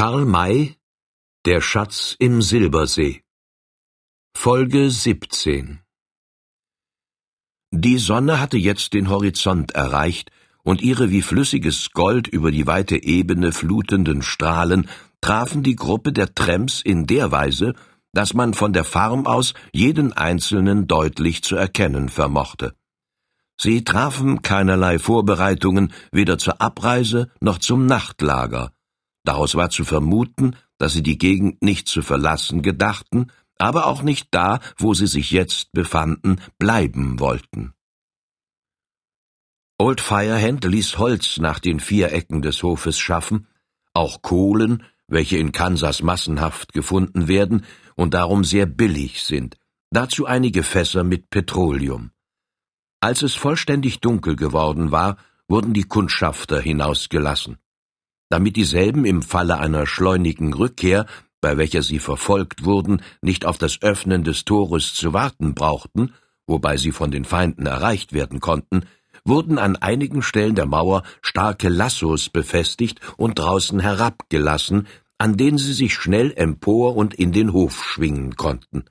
Karl May Der Schatz im Silbersee Folge 17 Die Sonne hatte jetzt den Horizont erreicht, und ihre wie flüssiges Gold über die weite Ebene flutenden Strahlen trafen die Gruppe der Tramps in der Weise, dass man von der Farm aus jeden einzelnen deutlich zu erkennen vermochte. Sie trafen keinerlei Vorbereitungen weder zur Abreise noch zum Nachtlager. Daraus war zu vermuten, dass sie die Gegend nicht zu verlassen gedachten, aber auch nicht da, wo sie sich jetzt befanden, bleiben wollten. Old Firehand ließ Holz nach den vier Ecken des Hofes schaffen, auch Kohlen, welche in Kansas massenhaft gefunden werden und darum sehr billig sind, dazu einige Fässer mit Petroleum. Als es vollständig dunkel geworden war, wurden die Kundschafter hinausgelassen. Damit dieselben im Falle einer schleunigen Rückkehr, bei welcher sie verfolgt wurden, nicht auf das Öffnen des Tores zu warten brauchten, wobei sie von den Feinden erreicht werden konnten, wurden an einigen Stellen der Mauer starke Lassos befestigt und draußen herabgelassen, an denen sie sich schnell empor und in den Hof schwingen konnten.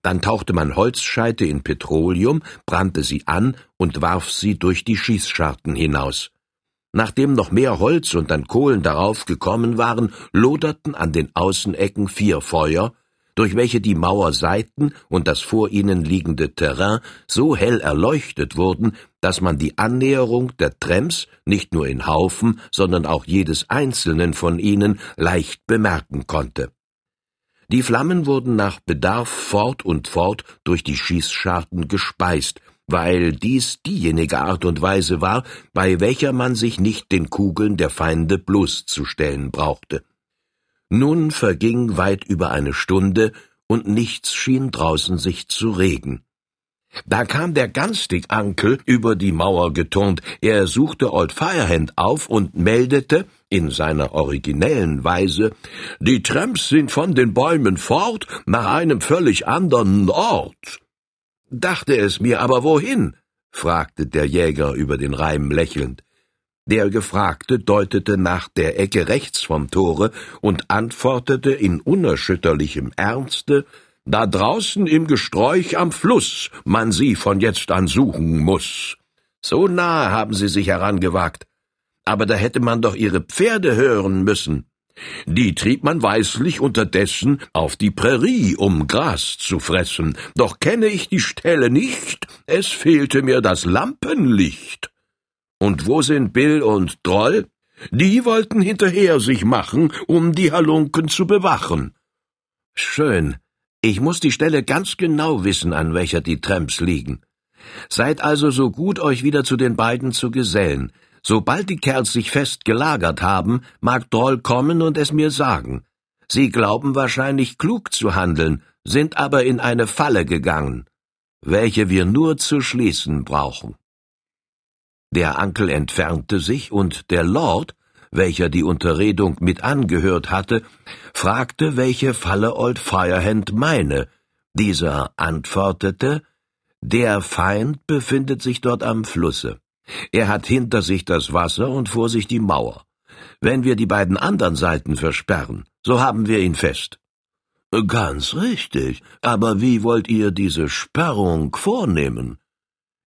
Dann tauchte man Holzscheite in Petroleum, brannte sie an und warf sie durch die Schießscharten hinaus. Nachdem noch mehr Holz und dann Kohlen darauf gekommen waren, loderten an den Außenecken vier Feuer, durch welche die Mauerseiten und das vor ihnen liegende Terrain so hell erleuchtet wurden, dass man die Annäherung der Tramps nicht nur in Haufen, sondern auch jedes einzelnen von ihnen leicht bemerken konnte. Die Flammen wurden nach Bedarf fort und fort durch die Schießscharten gespeist, weil dies diejenige Art und Weise war, bei welcher man sich nicht den Kugeln der Feinde bloßzustellen brauchte. Nun verging weit über eine Stunde, und nichts schien draußen sich zu regen. Da kam der Ganstig-Ankel über die Mauer geturnt. Er suchte Old Firehand auf und meldete, in seiner originellen Weise, die Tramps sind von den Bäumen fort nach einem völlig anderen Ort. Dachte es mir, aber wohin? fragte der Jäger über den Reim lächelnd. Der Gefragte deutete nach der Ecke rechts vom Tore und antwortete in unerschütterlichem Ernste, da draußen im Gesträuch am Fluss man sie von jetzt an suchen muss. So nahe haben sie sich herangewagt. Aber da hätte man doch ihre Pferde hören müssen. Die trieb man weislich unterdessen auf die Prärie, um Gras zu fressen. Doch kenne ich die Stelle nicht, es fehlte mir das Lampenlicht. Und wo sind Bill und Droll? Die wollten hinterher sich machen, um die Halunken zu bewachen. Schön. Ich muss die Stelle ganz genau wissen, an welcher die Tramps liegen. Seid also so gut, euch wieder zu den beiden zu gesellen. Sobald die Kerls sich fest gelagert haben, mag Droll kommen und es mir sagen. Sie glauben wahrscheinlich klug zu handeln, sind aber in eine Falle gegangen, welche wir nur zu schließen brauchen. Der Ankel entfernte sich, und der Lord, welcher die Unterredung mit angehört hatte, fragte, welche Falle Old Firehand meine. Dieser antwortete, der Feind befindet sich dort am Flusse. Er hat hinter sich das Wasser und vor sich die Mauer. Wenn wir die beiden anderen Seiten versperren, so haben wir ihn fest. Ganz richtig, aber wie wollt ihr diese Sperrung vornehmen?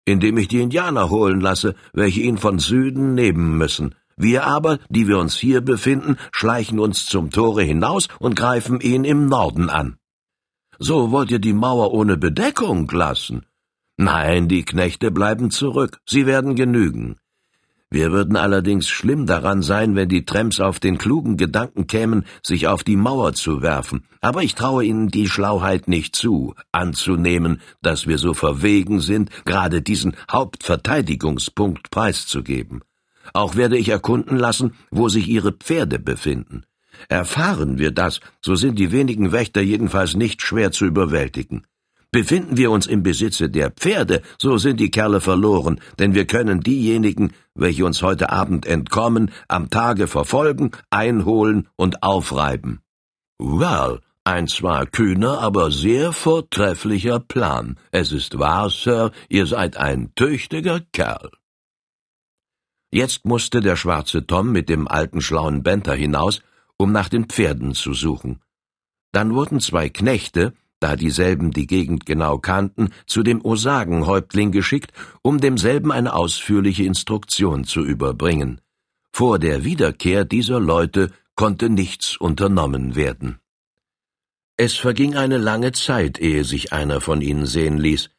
Indem ich die Indianer holen lasse, welche ihn von Süden nehmen müssen. Wir aber, die wir uns hier befinden, schleichen uns zum Tore hinaus und greifen ihn im Norden an. So wollt ihr die Mauer ohne Bedeckung lassen? Nein, die Knechte bleiben zurück, sie werden genügen. Wir würden allerdings schlimm daran sein, wenn die Tramps auf den klugen Gedanken kämen, sich auf die Mauer zu werfen. Aber ich traue ihnen die Schlauheit nicht zu, anzunehmen, dass wir so verwegen sind, gerade diesen Hauptverteidigungspunkt preiszugeben. Auch werde ich erkunden lassen, wo sich ihre Pferde befinden. Erfahren wir das, so sind die wenigen Wächter jedenfalls nicht schwer zu überwältigen. Befinden wir uns im Besitze der Pferde, so sind die Kerle verloren, denn wir können diejenigen, welche uns heute Abend entkommen, am Tage verfolgen, einholen und aufreiben. Well, ein zwar kühner, aber sehr vortrefflicher Plan. Es ist wahr, Sir, ihr seid ein tüchtiger Kerl. Jetzt musste der schwarze Tom mit dem alten schlauen Benter hinaus, um nach den Pferden zu suchen. Dann wurden zwei Knechte, da dieselben die Gegend genau kannten, zu dem Osagenhäuptling geschickt, um demselben eine ausführliche Instruktion zu überbringen. Vor der Wiederkehr dieser Leute konnte nichts unternommen werden. Es verging eine lange Zeit, ehe sich einer von ihnen sehen ließ.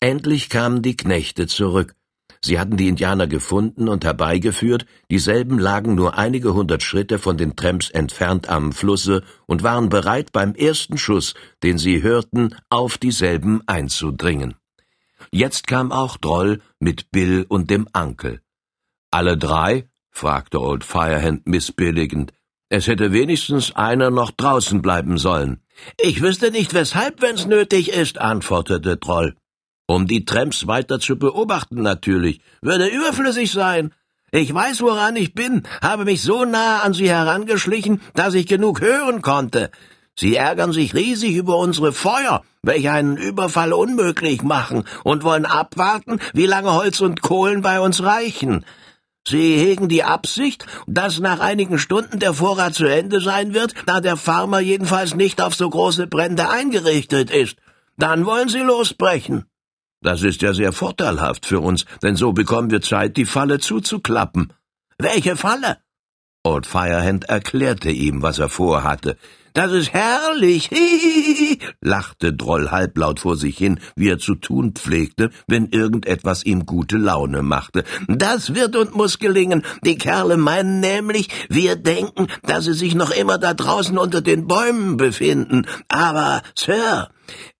Endlich kamen die Knechte zurück. Sie hatten die Indianer gefunden und herbeigeführt, dieselben lagen nur einige hundert Schritte von den Tramps entfernt am Flusse und waren bereit, beim ersten Schuss, den sie hörten, auf dieselben einzudringen. Jetzt kam auch Droll mit Bill und dem Ankel. Alle drei? fragte Old Firehand missbilligend. Es hätte wenigstens einer noch draußen bleiben sollen. Ich wüsste nicht weshalb, wenn's nötig ist, antwortete Troll. Um die Tramps weiter zu beobachten natürlich. Würde überflüssig sein. Ich weiß, woran ich bin, habe mich so nah an sie herangeschlichen, dass ich genug hören konnte. Sie ärgern sich riesig über unsere Feuer, welche einen Überfall unmöglich machen, und wollen abwarten, wie lange Holz und Kohlen bei uns reichen. Sie hegen die Absicht, dass nach einigen Stunden der Vorrat zu Ende sein wird, da der Farmer jedenfalls nicht auf so große Brände eingerichtet ist. Dann wollen sie losbrechen. Das ist ja sehr vorteilhaft für uns, denn so bekommen wir Zeit, die Falle zuzuklappen. Welche Falle? Old Firehand erklärte ihm, was er vorhatte. Das ist herrlich, hihihi, lachte Droll halblaut vor sich hin, wie er zu tun pflegte, wenn irgendetwas ihm gute Laune machte. Das wird und muss gelingen. Die Kerle meinen nämlich, wir denken, dass sie sich noch immer da draußen unter den Bäumen befinden. Aber, Sir,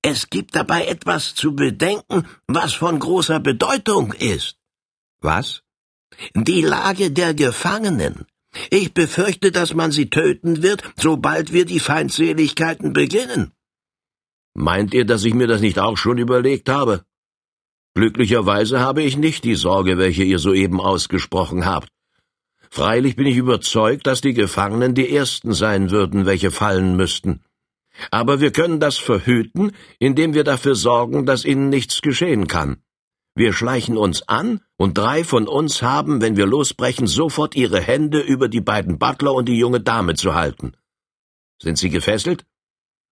es gibt dabei etwas zu bedenken, was von großer Bedeutung ist. Was? Die Lage der Gefangenen. Ich befürchte, dass man sie töten wird, sobald wir die Feindseligkeiten beginnen. Meint ihr, dass ich mir das nicht auch schon überlegt habe? Glücklicherweise habe ich nicht die Sorge, welche ihr soeben ausgesprochen habt. Freilich bin ich überzeugt, dass die Gefangenen die Ersten sein würden, welche fallen müssten. Aber wir können das verhüten, indem wir dafür sorgen, dass ihnen nichts geschehen kann. Wir schleichen uns an, und drei von uns haben, wenn wir losbrechen, sofort ihre Hände über die beiden Butler und die junge Dame zu halten. Sind sie gefesselt?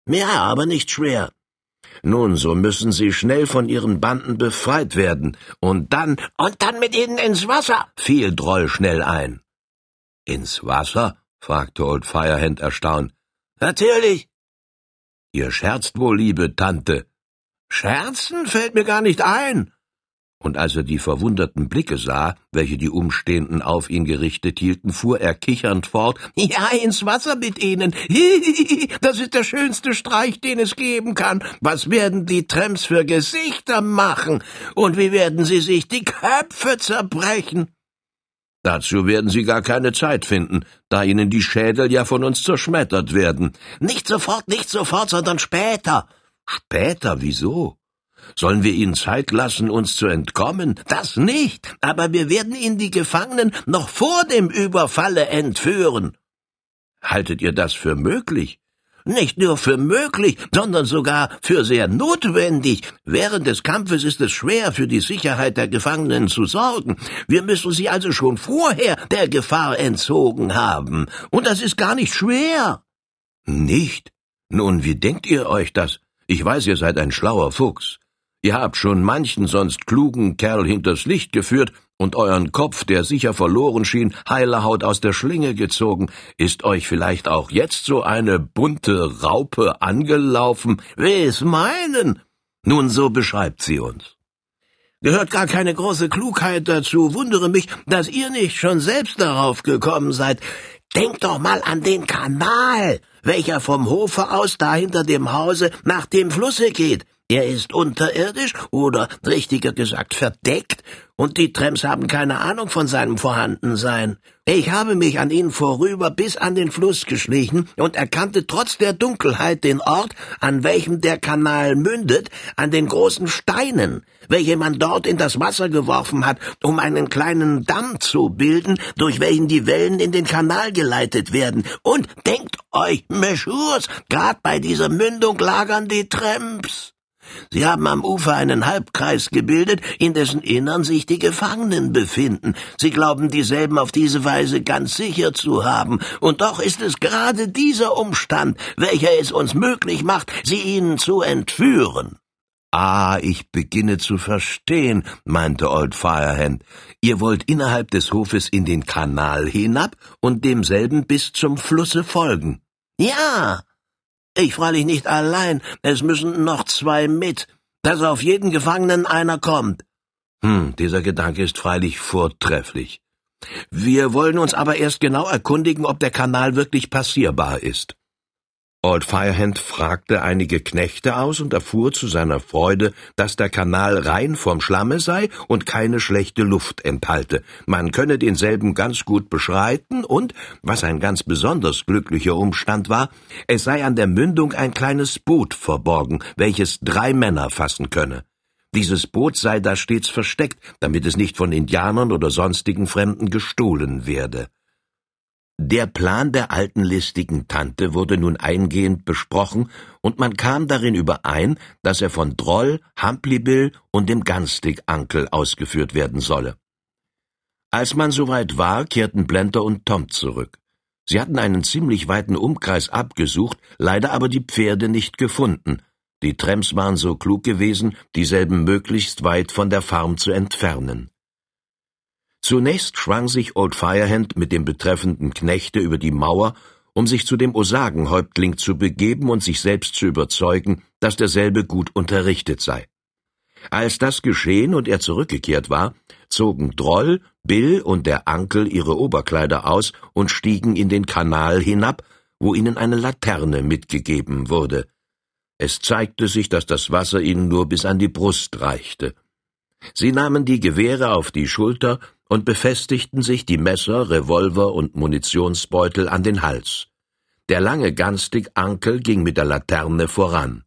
Ja, aber nicht schwer. Nun, so müssen sie schnell von ihren Banden befreit werden, und dann, und dann mit ihnen ins Wasser, fiel Droll schnell ein. Ins Wasser? fragte Old Firehand erstaunt. Natürlich. Ihr scherzt wohl, liebe Tante. Scherzen fällt mir gar nicht ein und als er die verwunderten Blicke sah, welche die Umstehenden auf ihn gerichtet hielten, fuhr er kichernd fort Ja, ins Wasser mit ihnen. Das ist der schönste Streich, den es geben kann. Was werden die Tramps für Gesichter machen? Und wie werden sie sich die Köpfe zerbrechen? Dazu werden sie gar keine Zeit finden, da ihnen die Schädel ja von uns zerschmettert werden. Nicht sofort, nicht sofort, sondern später. Später, wieso? Sollen wir ihnen Zeit lassen, uns zu entkommen? Das nicht, aber wir werden ihnen die Gefangenen noch vor dem Überfalle entführen. Haltet ihr das für möglich? Nicht nur für möglich, sondern sogar für sehr notwendig. Während des Kampfes ist es schwer, für die Sicherheit der Gefangenen zu sorgen. Wir müssen sie also schon vorher der Gefahr entzogen haben. Und das ist gar nicht schwer. Nicht? Nun, wie denkt ihr euch das? Ich weiß, ihr seid ein schlauer Fuchs. Ihr habt schon manchen sonst klugen Kerl hinters Licht geführt und euren Kopf, der sicher verloren schien, heile Haut aus der Schlinge gezogen. Ist euch vielleicht auch jetzt so eine bunte Raupe angelaufen? Wes meinen? Nun, so beschreibt sie uns. Gehört gar keine große Klugheit dazu. Wundere mich, dass ihr nicht schon selbst darauf gekommen seid. Denkt doch mal an den Kanal, welcher vom Hofe aus da hinter dem Hause nach dem Flusse geht. Er ist unterirdisch oder richtiger gesagt verdeckt, und die Tramps haben keine Ahnung von seinem Vorhandensein. Ich habe mich an ihnen vorüber bis an den Fluss geschlichen und erkannte trotz der Dunkelheit den Ort, an welchem der Kanal mündet, an den großen Steinen, welche man dort in das Wasser geworfen hat, um einen kleinen Damm zu bilden, durch welchen die Wellen in den Kanal geleitet werden. Und denkt euch, Meschurs, grad bei dieser Mündung lagern die Tramps. Sie haben am Ufer einen Halbkreis gebildet, in dessen Innern sich die Gefangenen befinden. Sie glauben dieselben auf diese Weise ganz sicher zu haben, und doch ist es gerade dieser Umstand, welcher es uns möglich macht, sie ihnen zu entführen. Ah, ich beginne zu verstehen, meinte Old Firehand. Ihr wollt innerhalb des Hofes in den Kanal hinab und demselben bis zum Flusse folgen. Ja, ich freilich nicht allein, es müssen noch zwei mit, dass auf jeden Gefangenen einer kommt. Hm, dieser Gedanke ist freilich vortrefflich. Wir wollen uns aber erst genau erkundigen, ob der Kanal wirklich passierbar ist. Old Firehand fragte einige Knechte aus und erfuhr zu seiner Freude, dass der Kanal rein vom Schlamme sei und keine schlechte Luft enthalte. Man könne denselben ganz gut beschreiten und, was ein ganz besonders glücklicher Umstand war, es sei an der Mündung ein kleines Boot verborgen, welches drei Männer fassen könne. Dieses Boot sei da stets versteckt, damit es nicht von Indianern oder sonstigen Fremden gestohlen werde. Der Plan der alten listigen Tante wurde nun eingehend besprochen, und man kam darin überein, dass er von Droll, Humplibill und dem Ganstig-Ankel ausgeführt werden solle. Als man soweit war, kehrten Blender und Tom zurück. Sie hatten einen ziemlich weiten Umkreis abgesucht, leider aber die Pferde nicht gefunden. Die Tramps waren so klug gewesen, dieselben möglichst weit von der Farm zu entfernen. Zunächst schwang sich Old Firehand mit dem betreffenden Knechte über die Mauer, um sich zu dem Osagenhäuptling zu begeben und sich selbst zu überzeugen, dass derselbe gut unterrichtet sei. Als das geschehen und er zurückgekehrt war, zogen Droll, Bill und der Ankel ihre Oberkleider aus und stiegen in den Kanal hinab, wo ihnen eine Laterne mitgegeben wurde. Es zeigte sich, dass das Wasser ihnen nur bis an die Brust reichte. Sie nahmen die Gewehre auf die Schulter und befestigten sich die Messer, Revolver und Munitionsbeutel an den Hals. Der lange Ganstig Ankel ging mit der Laterne voran.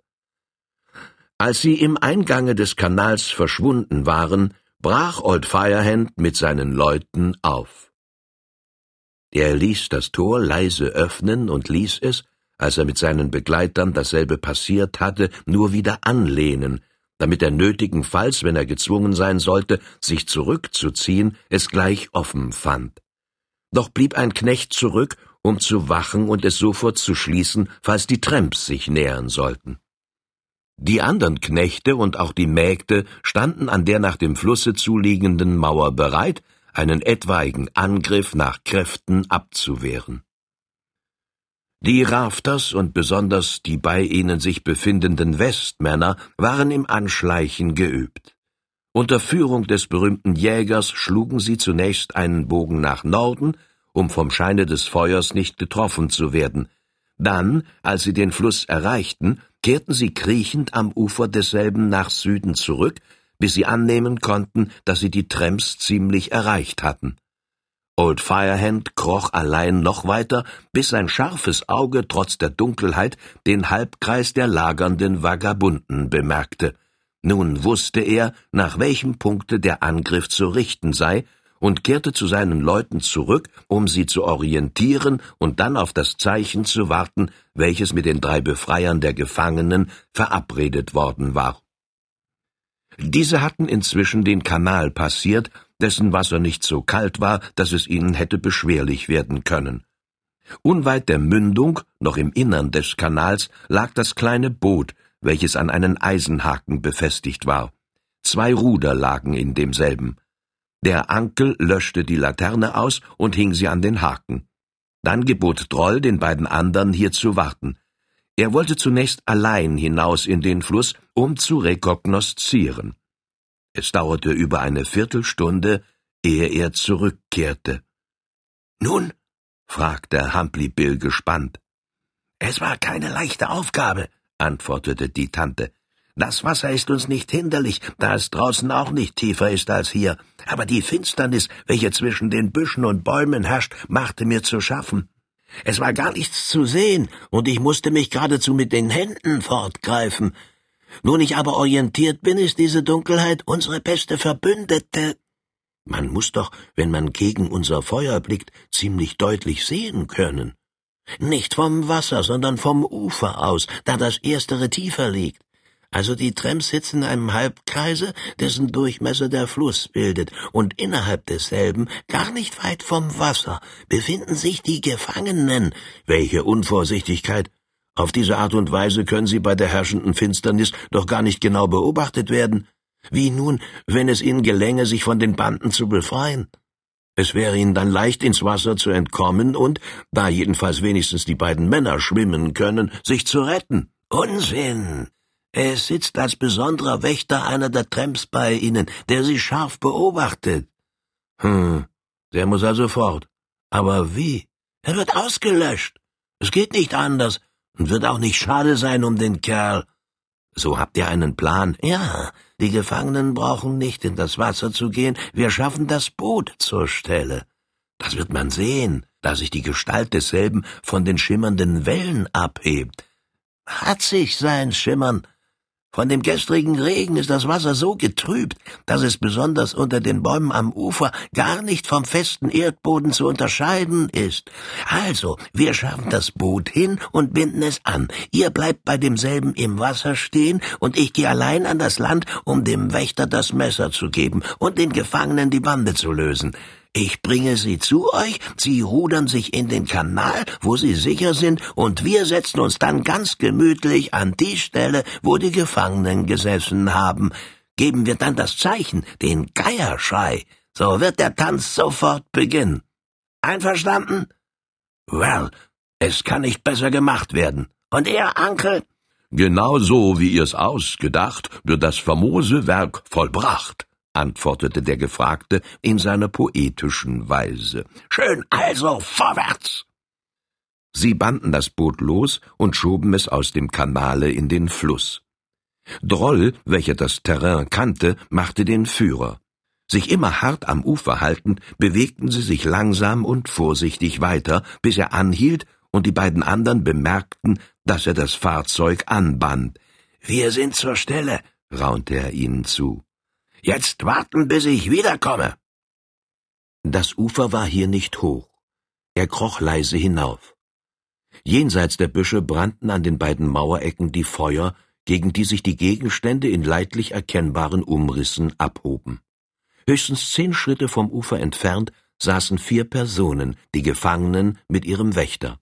Als sie im Eingange des Kanals verschwunden waren, brach Old Firehand mit seinen Leuten auf. Er ließ das Tor leise öffnen und ließ es, als er mit seinen Begleitern dasselbe passiert hatte, nur wieder anlehnen, damit er nötigenfalls, wenn er gezwungen sein sollte, sich zurückzuziehen, es gleich offen fand. Doch blieb ein Knecht zurück, um zu wachen und es sofort zu schließen, falls die Tramps sich nähern sollten. Die anderen Knechte und auch die Mägde standen an der nach dem Flusse zuliegenden Mauer bereit, einen etwaigen Angriff nach Kräften abzuwehren. Die Rafters und besonders die bei ihnen sich befindenden Westmänner waren im Anschleichen geübt. Unter Führung des berühmten Jägers schlugen sie zunächst einen Bogen nach Norden, um vom Scheine des Feuers nicht getroffen zu werden. Dann, als sie den Fluss erreichten, kehrten sie kriechend am Ufer desselben nach Süden zurück, bis sie annehmen konnten, dass sie die Tramps ziemlich erreicht hatten. Old Firehand kroch allein noch weiter, bis sein scharfes Auge trotz der Dunkelheit den Halbkreis der lagernden Vagabunden bemerkte. Nun wusste er, nach welchem Punkte der Angriff zu richten sei, und kehrte zu seinen Leuten zurück, um sie zu orientieren und dann auf das Zeichen zu warten, welches mit den drei Befreiern der Gefangenen verabredet worden war. Diese hatten inzwischen den Kanal passiert dessen Wasser nicht so kalt war, dass es ihnen hätte beschwerlich werden können. Unweit der Mündung, noch im Innern des Kanals, lag das kleine Boot, welches an einen Eisenhaken befestigt war. Zwei Ruder lagen in demselben. Der Ankel löschte die Laterne aus und hing sie an den Haken. Dann gebot Droll den beiden anderen hier zu warten. Er wollte zunächst allein hinaus in den Fluss, um zu rekognoszieren. Es dauerte über eine Viertelstunde, ehe er zurückkehrte. Nun? fragte Humphrey Bill gespannt. Es war keine leichte Aufgabe, antwortete die Tante. Das Wasser ist uns nicht hinderlich, da es draußen auch nicht tiefer ist als hier, aber die Finsternis, welche zwischen den Büschen und Bäumen herrscht, machte mir zu schaffen. Es war gar nichts zu sehen, und ich musste mich geradezu mit den Händen fortgreifen. Nun ich aber orientiert bin, ist diese Dunkelheit unsere beste Verbündete. Man muss doch, wenn man gegen unser Feuer blickt, ziemlich deutlich sehen können. Nicht vom Wasser, sondern vom Ufer aus, da das erstere tiefer liegt. Also die Tramps sitzen in einem Halbkreise, dessen Durchmesser der Fluss bildet, und innerhalb desselben, gar nicht weit vom Wasser, befinden sich die Gefangenen. Welche Unvorsichtigkeit! Auf diese Art und Weise können sie bei der herrschenden Finsternis doch gar nicht genau beobachtet werden. Wie nun, wenn es ihnen gelänge, sich von den Banden zu befreien? Es wäre ihnen dann leicht, ins Wasser zu entkommen und, da jedenfalls wenigstens die beiden Männer schwimmen können, sich zu retten. Unsinn! Es sitzt als besonderer Wächter einer der Tramps bei Ihnen, der Sie scharf beobachtet. Hm, der muss also fort. Aber wie? Er wird ausgelöscht. Es geht nicht anders und wird auch nicht schade sein um den Kerl. So habt ihr einen Plan? Ja, die Gefangenen brauchen nicht in das Wasser zu gehen, wir schaffen das Boot zur Stelle. Das wird man sehen, da sich die Gestalt desselben von den schimmernden Wellen abhebt. Hat sich sein Schimmern, von dem gestrigen Regen ist das Wasser so getrübt, dass es besonders unter den Bäumen am Ufer gar nicht vom festen Erdboden zu unterscheiden ist. Also, wir schaffen das Boot hin und binden es an. Ihr bleibt bei demselben im Wasser stehen und ich gehe allein an das Land, um dem Wächter das Messer zu geben und den Gefangenen die Bande zu lösen. Ich bringe sie zu euch, sie rudern sich in den Kanal, wo sie sicher sind, und wir setzen uns dann ganz gemütlich an die Stelle, wo die Gefangenen gesessen haben. Geben wir dann das Zeichen, den Geierschrei, so wird der Tanz sofort beginnen. Einverstanden? Well, es kann nicht besser gemacht werden. Und er, Onkel? Genau so, wie ihr's ausgedacht, wird das famose Werk vollbracht antwortete der Gefragte in seiner poetischen Weise. Schön, also vorwärts! Sie banden das Boot los und schoben es aus dem Kanale in den Fluss. Droll, welcher das Terrain kannte, machte den Führer. Sich immer hart am Ufer haltend, bewegten sie sich langsam und vorsichtig weiter, bis er anhielt und die beiden anderen bemerkten, dass er das Fahrzeug anband. Wir sind zur Stelle, raunte er ihnen zu. Jetzt warten, bis ich wiederkomme. Das Ufer war hier nicht hoch. Er kroch leise hinauf. Jenseits der Büsche brannten an den beiden Mauerecken die Feuer, gegen die sich die Gegenstände in leidlich erkennbaren Umrissen abhoben. Höchstens zehn Schritte vom Ufer entfernt saßen vier Personen, die Gefangenen mit ihrem Wächter.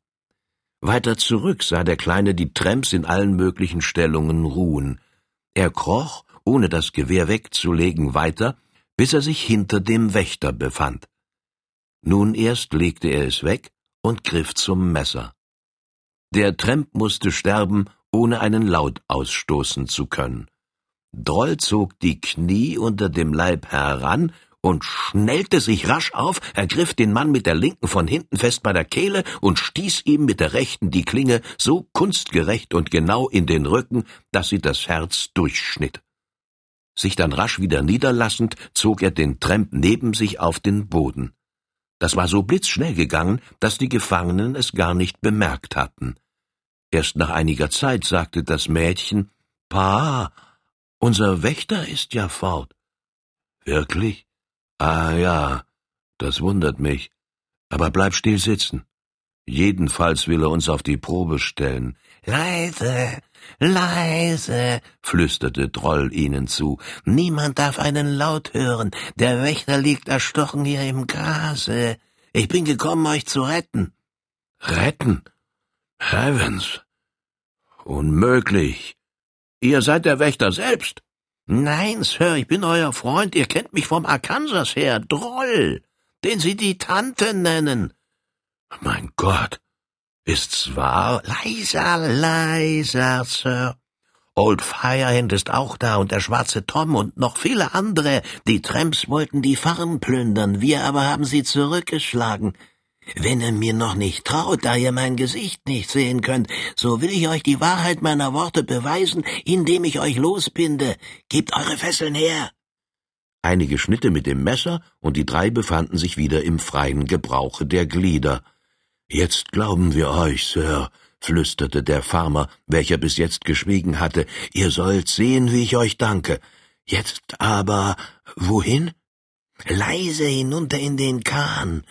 Weiter zurück sah der Kleine die Tramps in allen möglichen Stellungen ruhen. Er kroch ohne das Gewehr wegzulegen, weiter, bis er sich hinter dem Wächter befand. Nun erst legte er es weg und griff zum Messer. Der Tramp musste sterben, ohne einen Laut ausstoßen zu können. Droll zog die Knie unter dem Leib heran und schnellte sich rasch auf, ergriff den Mann mit der linken von hinten fest bei der Kehle und stieß ihm mit der rechten die Klinge so kunstgerecht und genau in den Rücken, dass sie das Herz durchschnitt. Sich dann rasch wieder niederlassend, zog er den Tramp neben sich auf den Boden. Das war so blitzschnell gegangen, dass die Gefangenen es gar nicht bemerkt hatten. Erst nach einiger Zeit sagte das Mädchen, Pa, unser Wächter ist ja fort. Wirklich? Ah ja, das wundert mich. Aber bleib still sitzen. Jedenfalls will er uns auf die Probe stellen. Leise, leise, flüsterte Droll ihnen zu. Niemand darf einen Laut hören. Der Wächter liegt erstochen hier im Grase. Ich bin gekommen, euch zu retten. Retten? Heavens. Unmöglich. Ihr seid der Wächter selbst. Nein, Sir, ich bin euer Freund. Ihr kennt mich vom Arkansas her. Droll, den Sie die Tante nennen. Mein Gott. Ist's wahr? Leiser, leiser, Sir. Old Firehand ist auch da und der schwarze Tom und noch viele andere. Die Tramps wollten die Farm plündern, wir aber haben sie zurückgeschlagen. Wenn ihr mir noch nicht traut, da ihr mein Gesicht nicht sehen könnt, so will ich euch die Wahrheit meiner Worte beweisen, indem ich euch losbinde. Gebt eure Fesseln her. Einige Schnitte mit dem Messer, und die drei befanden sich wieder im freien Gebrauche der Glieder. Jetzt glauben wir euch, Sir, flüsterte der Farmer, welcher bis jetzt geschwiegen hatte, ihr sollt sehen, wie ich euch danke. Jetzt aber wohin? Leise hinunter in den Kahn.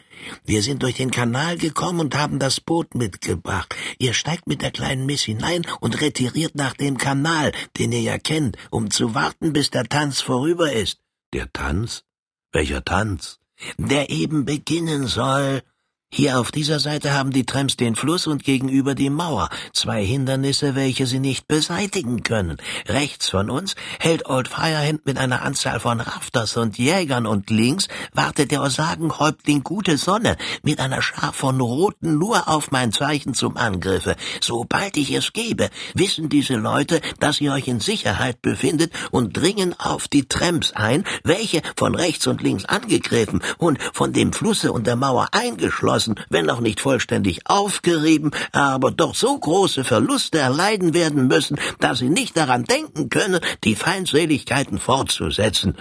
Wir sind durch den Kanal gekommen und haben das Boot mitgebracht. Ihr steigt mit der kleinen Miss hinein und retiriert nach dem Kanal, den ihr ja kennt, um zu warten, bis der Tanz vorüber ist. Der Tanz? Welcher Tanz? Der eben beginnen soll. Hier auf dieser Seite haben die Trams den Fluss und gegenüber die Mauer, zwei Hindernisse, welche sie nicht beseitigen können. Rechts von uns hält Old Firehand mit einer Anzahl von Rafters und Jägern und links wartet der Osagenhäuptling Gute Sonne mit einer Schar von Roten nur auf mein Zeichen zum Angriffe. Sobald ich es gebe, wissen diese Leute, dass ihr euch in Sicherheit befindet und dringen auf die Trams ein, welche von rechts und links angegriffen und von dem Flusse und der Mauer eingeschlossen einigermaßen, wenn noch nicht vollständig aufgerieben, aber doch so große Verluste erleiden werden müssen, dass sie nicht daran denken können, die Feindseligkeiten fortzusetzen.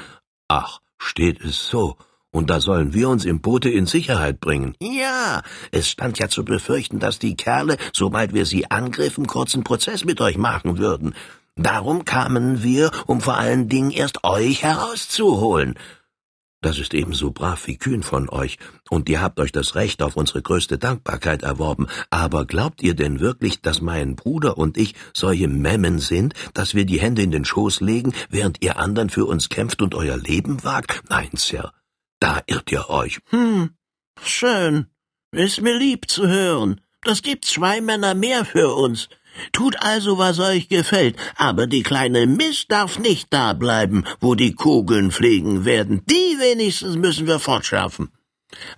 Ach, steht es so. Und da sollen wir uns im Boote in Sicherheit bringen. Ja, es stand ja zu befürchten, dass die Kerle, sobald wir sie angriffen, kurzen Prozess mit euch machen würden. Darum kamen wir, um vor allen Dingen erst euch herauszuholen. Das ist ebenso brav wie kühn von euch, und ihr habt euch das Recht auf unsere größte Dankbarkeit erworben. Aber glaubt ihr denn wirklich, dass mein Bruder und ich solche Memmen sind, dass wir die Hände in den Schoß legen, während ihr anderen für uns kämpft und euer Leben wagt? Nein, Sir, da irrt ihr euch. Hm, schön. Ist mir lieb zu hören. Das gibt zwei Männer mehr für uns. Tut also, was euch gefällt, aber die kleine Miss darf nicht da bleiben, wo die Kugeln fliegen werden. Die wenigstens müssen wir fortschaffen.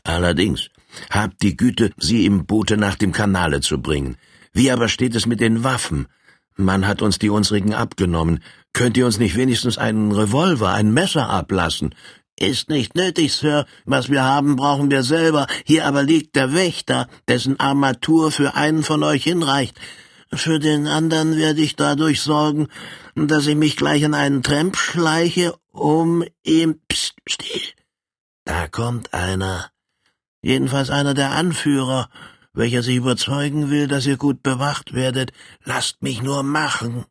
Allerdings, habt die Güte, sie im Boote nach dem Kanale zu bringen. Wie aber steht es mit den Waffen? Man hat uns die unsrigen abgenommen. Könnt ihr uns nicht wenigstens einen Revolver, ein Messer ablassen? Ist nicht nötig, Sir. Was wir haben, brauchen wir selber. Hier aber liegt der Wächter, dessen Armatur für einen von euch hinreicht. Für den anderen werde ich dadurch sorgen, dass ich mich gleich an einen Tramp schleiche, um ihm... Psst, still. Da kommt einer. Jedenfalls einer der Anführer, welcher sich überzeugen will, dass ihr gut bewacht werdet. Lasst mich nur machen.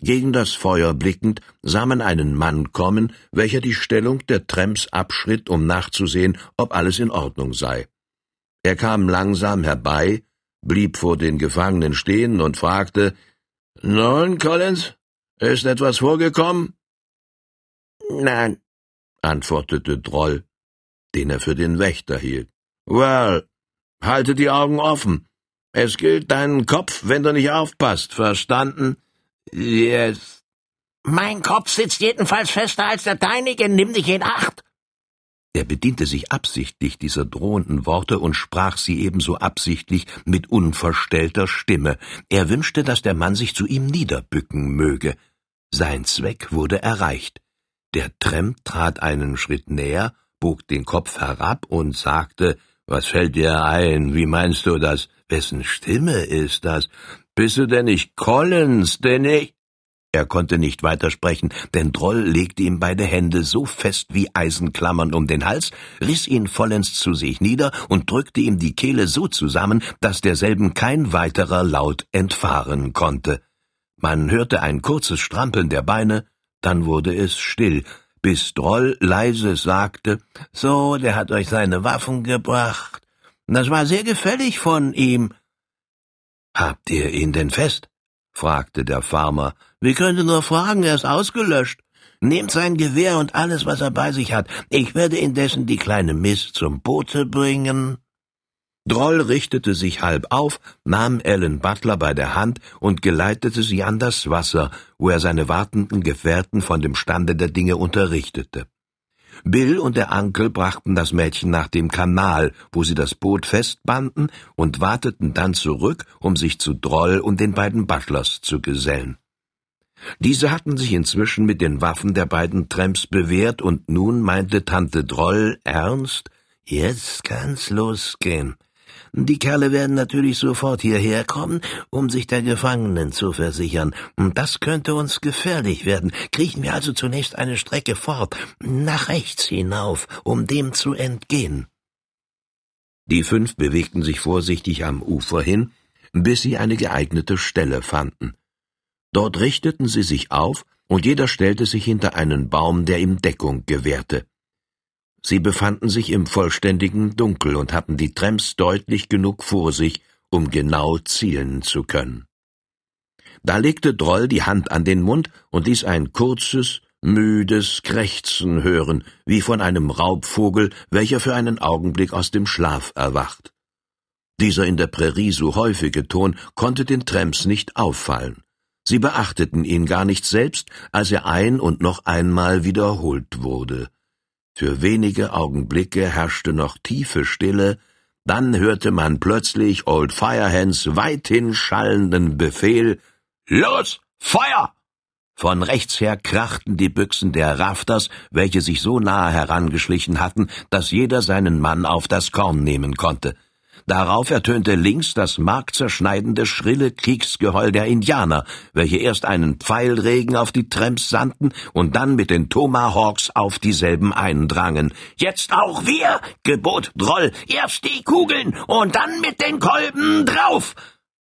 Gegen das Feuer blickend sah man einen Mann kommen, welcher die Stellung der Tramps abschritt, um nachzusehen, ob alles in Ordnung sei. Er kam langsam herbei, blieb vor den Gefangenen stehen und fragte Nun, Collins, ist etwas vorgekommen? Nein, antwortete Droll, den er für den Wächter hielt. Well, halte die Augen offen. Es gilt deinen Kopf, wenn du nicht aufpasst, verstanden? Yes. Mein Kopf sitzt jedenfalls fester als der deinige, nimm dich in Acht. Er bediente sich absichtlich dieser drohenden Worte und sprach sie ebenso absichtlich mit unverstellter Stimme. Er wünschte, dass der Mann sich zu ihm niederbücken möge. Sein Zweck wurde erreicht. Der Tramp trat einen Schritt näher, bog den Kopf herab und sagte, was fällt dir ein? Wie meinst du das? Wessen Stimme ist das? Bist du denn nicht Collins, denn ich? Er konnte nicht weitersprechen, denn Droll legte ihm beide Hände so fest wie Eisenklammern um den Hals, riss ihn vollends zu sich nieder und drückte ihm die Kehle so zusammen, dass derselben kein weiterer Laut entfahren konnte. Man hörte ein kurzes Strampeln der Beine, dann wurde es still, bis Droll leise sagte, »So, der hat euch seine Waffen gebracht. Das war sehr gefällig von ihm.« »Habt ihr ihn denn fest?« fragte der Farmer. »Wie könnte nur fragen, er ist ausgelöscht. Nehmt sein Gewehr und alles, was er bei sich hat. Ich werde indessen die kleine Miss zum Boote bringen.« Droll richtete sich halb auf, nahm Ellen Butler bei der Hand und geleitete sie an das Wasser, wo er seine wartenden Gefährten von dem Stande der Dinge unterrichtete. Bill und der Ankel brachten das Mädchen nach dem Kanal, wo sie das Boot festbanden und warteten dann zurück, um sich zu Droll und den beiden Butlers zu gesellen. Diese hatten sich inzwischen mit den Waffen der beiden Tramps bewährt, und nun meinte Tante Droll ernst, jetzt kann's losgehen. Die Kerle werden natürlich sofort hierher kommen, um sich der Gefangenen zu versichern. Das könnte uns gefährlich werden. Kriechen wir also zunächst eine Strecke fort, nach rechts hinauf, um dem zu entgehen. Die fünf bewegten sich vorsichtig am Ufer hin, bis sie eine geeignete Stelle fanden. Dort richteten sie sich auf, und jeder stellte sich hinter einen Baum, der ihm Deckung gewährte. Sie befanden sich im vollständigen Dunkel und hatten die Tramps deutlich genug vor sich, um genau zielen zu können. Da legte Droll die Hand an den Mund und ließ ein kurzes, müdes Krächzen hören, wie von einem Raubvogel, welcher für einen Augenblick aus dem Schlaf erwacht. Dieser in der Prärie so häufige Ton konnte den Tramps nicht auffallen. Sie beachteten ihn gar nicht selbst, als er ein und noch einmal wiederholt wurde. Für wenige Augenblicke herrschte noch tiefe Stille, dann hörte man plötzlich Old Firehands weithin schallenden Befehl Los, Feuer! Von rechts her krachten die Büchsen der Rafters, welche sich so nahe herangeschlichen hatten, dass jeder seinen Mann auf das Korn nehmen konnte. Darauf ertönte links das markzerschneidende, schrille Kriegsgeheul der Indianer, welche erst einen Pfeilregen auf die Tramps sandten und dann mit den Tomahawks auf dieselben eindrangen. Jetzt auch wir, gebot Droll, erst die Kugeln und dann mit den Kolben drauf!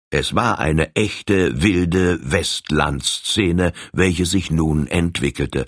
Es war eine echte wilde Westlandszene, welche sich nun entwickelte.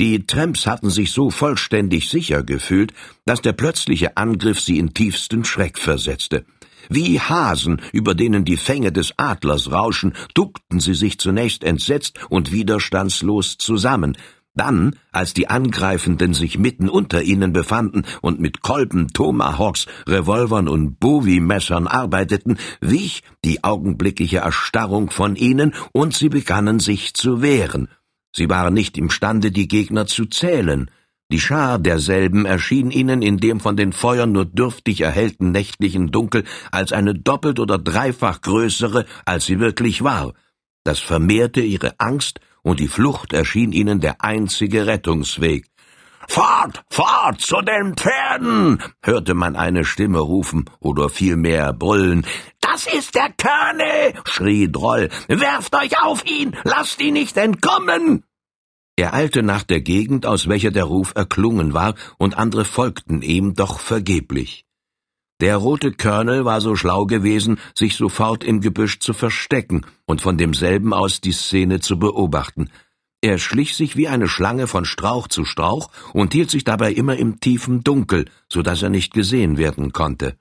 Die Tramps hatten sich so vollständig sicher gefühlt, dass der plötzliche Angriff sie in tiefsten Schreck versetzte. Wie Hasen, über denen die Fänge des Adlers rauschen, duckten sie sich zunächst entsetzt und widerstandslos zusammen, dann, als die Angreifenden sich mitten unter ihnen befanden und mit Kolben, Tomahawks, Revolvern und Bowie-Messern arbeiteten, wich die augenblickliche Erstarrung von ihnen und sie begannen sich zu wehren. Sie waren nicht imstande, die Gegner zu zählen. Die Schar derselben erschien ihnen in dem von den Feuern nur dürftig erhellten nächtlichen Dunkel als eine doppelt oder dreifach größere, als sie wirklich war. Das vermehrte ihre Angst und die Flucht erschien ihnen der einzige Rettungsweg. Fort, fort zu den Pferden! hörte man eine Stimme rufen oder vielmehr brüllen. Das ist der Körne! schrie Droll. Werft euch auf ihn! Lasst ihn nicht entkommen! Er eilte nach der Gegend, aus welcher der Ruf erklungen war, und andere folgten ihm, doch vergeblich. Der rote Colonel war so schlau gewesen, sich sofort im Gebüsch zu verstecken und von demselben aus die Szene zu beobachten. Er schlich sich wie eine Schlange von Strauch zu Strauch und hielt sich dabei immer im tiefen Dunkel, so dass er nicht gesehen werden konnte.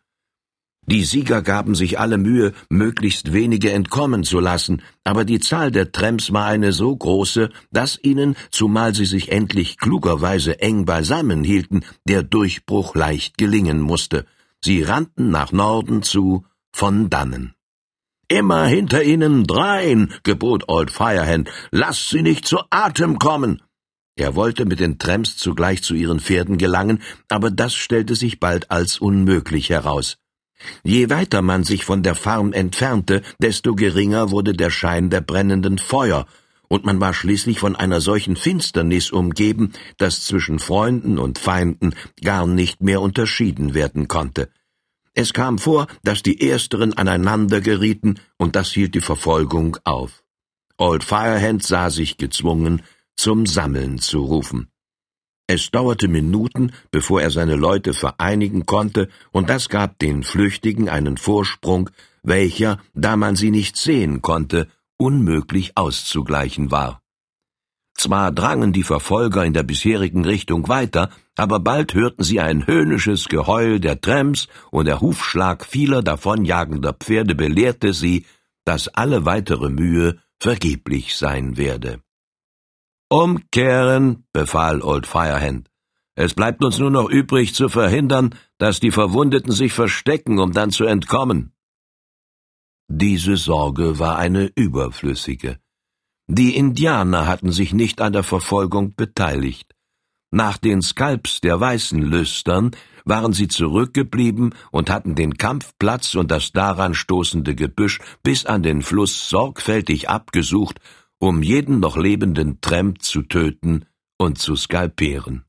Die Sieger gaben sich alle Mühe, möglichst wenige entkommen zu lassen, aber die Zahl der Tramps war eine so große, dass ihnen, zumal sie sich endlich klugerweise eng beisammen hielten, der Durchbruch leicht gelingen musste. Sie rannten nach Norden zu, von dannen. Immer hinter ihnen drein, gebot Old Firehand, lasst sie nicht zu Atem kommen. Er wollte mit den Tramps zugleich zu ihren Pferden gelangen, aber das stellte sich bald als unmöglich heraus. Je weiter man sich von der Farm entfernte, desto geringer wurde der Schein der brennenden Feuer, und man war schließlich von einer solchen Finsternis umgeben, dass zwischen Freunden und Feinden gar nicht mehr unterschieden werden konnte. Es kam vor, dass die Ersteren aneinander gerieten, und das hielt die Verfolgung auf. Old Firehand sah sich gezwungen, zum Sammeln zu rufen. Es dauerte Minuten, bevor er seine Leute vereinigen konnte, und das gab den Flüchtigen einen Vorsprung, welcher, da man sie nicht sehen konnte, unmöglich auszugleichen war. Zwar drangen die Verfolger in der bisherigen Richtung weiter, aber bald hörten sie ein höhnisches Geheul der Trams und der Hufschlag vieler davonjagender Pferde belehrte sie, dass alle weitere Mühe vergeblich sein werde. Umkehren, befahl Old Firehand. Es bleibt uns nur noch übrig zu verhindern, dass die Verwundeten sich verstecken, um dann zu entkommen. Diese Sorge war eine überflüssige. Die Indianer hatten sich nicht an der Verfolgung beteiligt. Nach den Skalps der weißen Lüstern waren sie zurückgeblieben und hatten den Kampfplatz und das daran stoßende Gebüsch bis an den Fluss sorgfältig abgesucht, um jeden noch lebenden Tramp zu töten und zu skalpieren.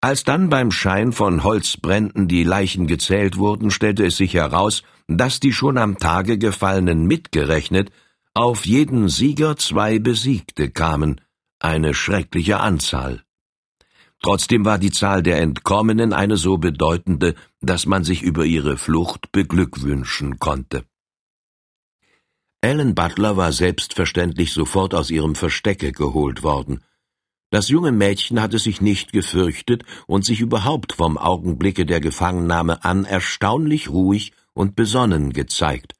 Als dann beim Schein von Holzbränden die Leichen gezählt wurden, stellte es sich heraus, dass die schon am Tage gefallenen mitgerechnet auf jeden Sieger zwei Besiegte kamen, eine schreckliche Anzahl. Trotzdem war die Zahl der Entkommenen eine so bedeutende, dass man sich über ihre Flucht beglückwünschen konnte. Ellen Butler war selbstverständlich sofort aus ihrem Verstecke geholt worden. Das junge Mädchen hatte sich nicht gefürchtet und sich überhaupt vom Augenblicke der Gefangennahme an erstaunlich ruhig und besonnen gezeigt.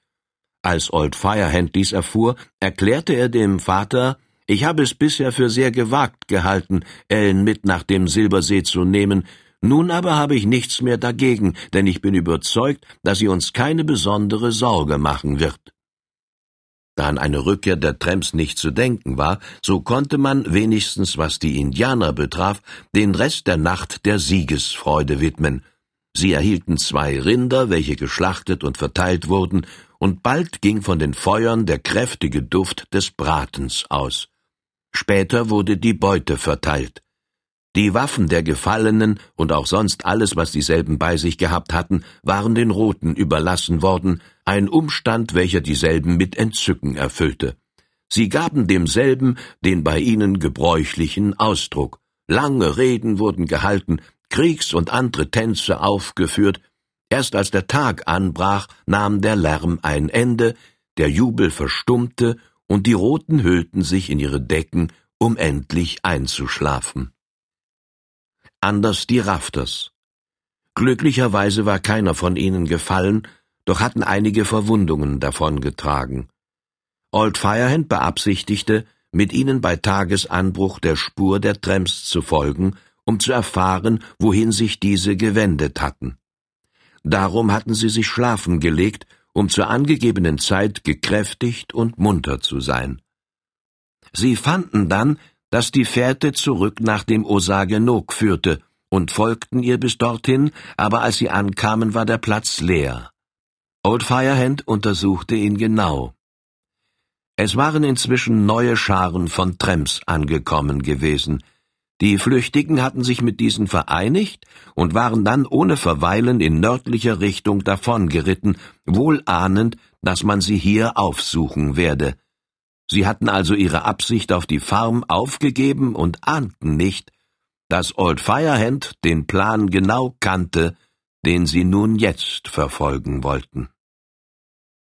Als Old Firehand dies erfuhr, erklärte er dem Vater, ich habe es bisher für sehr gewagt gehalten, Ellen mit nach dem Silbersee zu nehmen, nun aber habe ich nichts mehr dagegen, denn ich bin überzeugt, dass sie uns keine besondere Sorge machen wird. Da an eine Rückkehr der Tramps nicht zu denken war, so konnte man, wenigstens was die Indianer betraf, den Rest der Nacht der Siegesfreude widmen. Sie erhielten zwei Rinder, welche geschlachtet und verteilt wurden, und bald ging von den Feuern der kräftige Duft des Bratens aus. Später wurde die Beute verteilt. Die Waffen der Gefallenen und auch sonst alles, was dieselben bei sich gehabt hatten, waren den Roten überlassen worden, ein Umstand, welcher dieselben mit Entzücken erfüllte. Sie gaben demselben den bei ihnen gebräuchlichen Ausdruck. Lange Reden wurden gehalten, Kriegs- und andere Tänze aufgeführt. Erst als der Tag anbrach, nahm der Lärm ein Ende, der Jubel verstummte und die Roten hüllten sich in ihre Decken, um endlich einzuschlafen anders die Rafters. Glücklicherweise war keiner von ihnen gefallen, doch hatten einige Verwundungen davongetragen. Old Firehand beabsichtigte, mit ihnen bei Tagesanbruch der Spur der Tramps zu folgen, um zu erfahren, wohin sich diese gewendet hatten. Darum hatten sie sich schlafen gelegt, um zur angegebenen Zeit gekräftigt und munter zu sein. Sie fanden dann, dass die Fährte zurück nach dem Osagenok führte, und folgten ihr bis dorthin, aber als sie ankamen, war der Platz leer. Old Firehand untersuchte ihn genau. Es waren inzwischen neue Scharen von Tramps angekommen gewesen. Die Flüchtigen hatten sich mit diesen vereinigt und waren dann ohne Verweilen in nördlicher Richtung davongeritten, wohl ahnend, dass man sie hier aufsuchen werde. Sie hatten also ihre Absicht auf die Farm aufgegeben und ahnten nicht, dass Old Firehand den Plan genau kannte, den sie nun jetzt verfolgen wollten.